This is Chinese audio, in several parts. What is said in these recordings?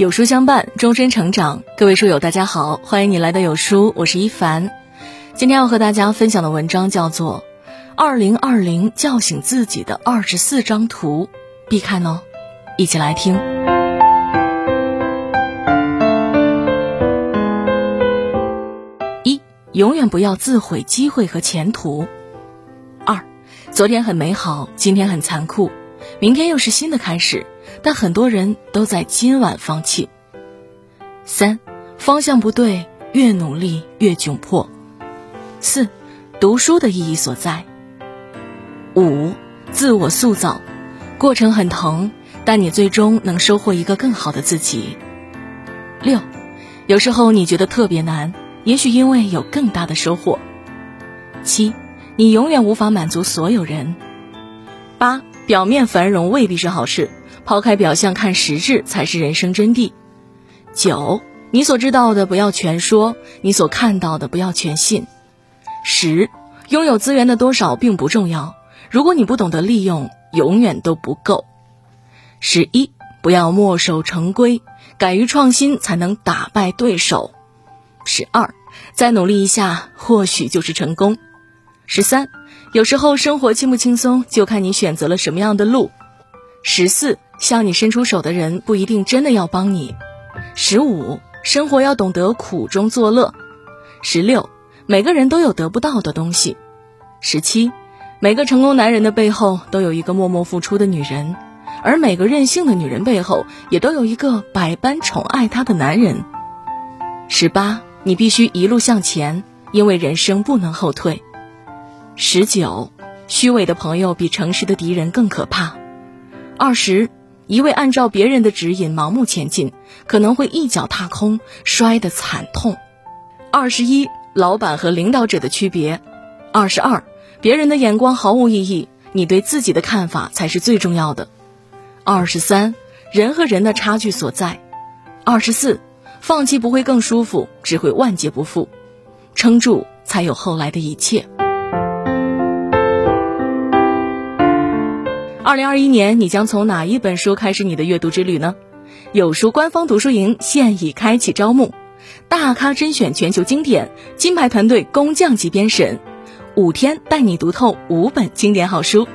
有书相伴，终身成长。各位书友，大家好，欢迎你来到有书，我是一凡。今天要和大家分享的文章叫做《二零二零叫醒自己的二十四张图》，必看哦！一起来听。一，永远不要自毁机会和前途。二，昨天很美好，今天很残酷，明天又是新的开始。但很多人都在今晚放弃。三，方向不对，越努力越窘迫。四，读书的意义所在。五，自我塑造，过程很疼，但你最终能收获一个更好的自己。六，有时候你觉得特别难，也许因为有更大的收获。七，你永远无法满足所有人。八，表面繁荣未必是好事。抛开表象看实质才是人生真谛。九，你所知道的不要全说，你所看到的不要全信。十，拥有资源的多少并不重要，如果你不懂得利用，永远都不够。十一，不要墨守成规，敢于创新才能打败对手。十二，再努力一下，或许就是成功。十三，有时候生活轻不轻松，就看你选择了什么样的路。十四。向你伸出手的人不一定真的要帮你。十五，生活要懂得苦中作乐。十六，每个人都有得不到的东西。十七，每个成功男人的背后都有一个默默付出的女人，而每个任性的女人背后也都有一个百般宠爱她的男人。十八，你必须一路向前，因为人生不能后退。十九，虚伪的朋友比诚实的敌人更可怕。二十。一味按照别人的指引盲目前进，可能会一脚踏空，摔得惨痛。二十一，老板和领导者的区别。二十二，别人的眼光毫无意义，你对自己的看法才是最重要的。二十三，人和人的差距所在。二十四，放弃不会更舒服，只会万劫不复。撑住，才有后来的一切。二零二一年，你将从哪一本书开始你的阅读之旅呢？有书官方读书营现已开启招募，大咖甄选全球经典，金牌团队工匠级编审，五天带你读透五本经典好书，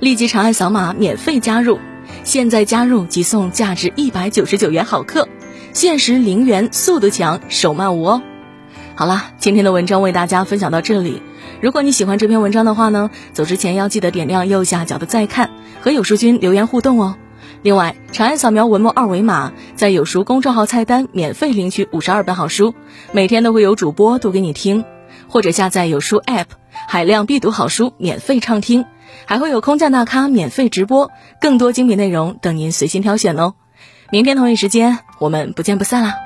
立即长按扫码免费加入，现在加入即送价值一百九十九元好课，限时零元，速度强，手慢无哦。好了，今天的文章为大家分享到这里。如果你喜欢这篇文章的话呢，走之前要记得点亮右下角的再看，和有书君留言互动哦。另外，长按扫描文末二维码，在有书公众号菜单免费领取五十二本好书，每天都会有主播读给你听，或者下载有书 App，海量必读好书免费畅听，还会有空降大咖免费直播，更多精品内容等您随心挑选哦。明天同一时间，我们不见不散啦！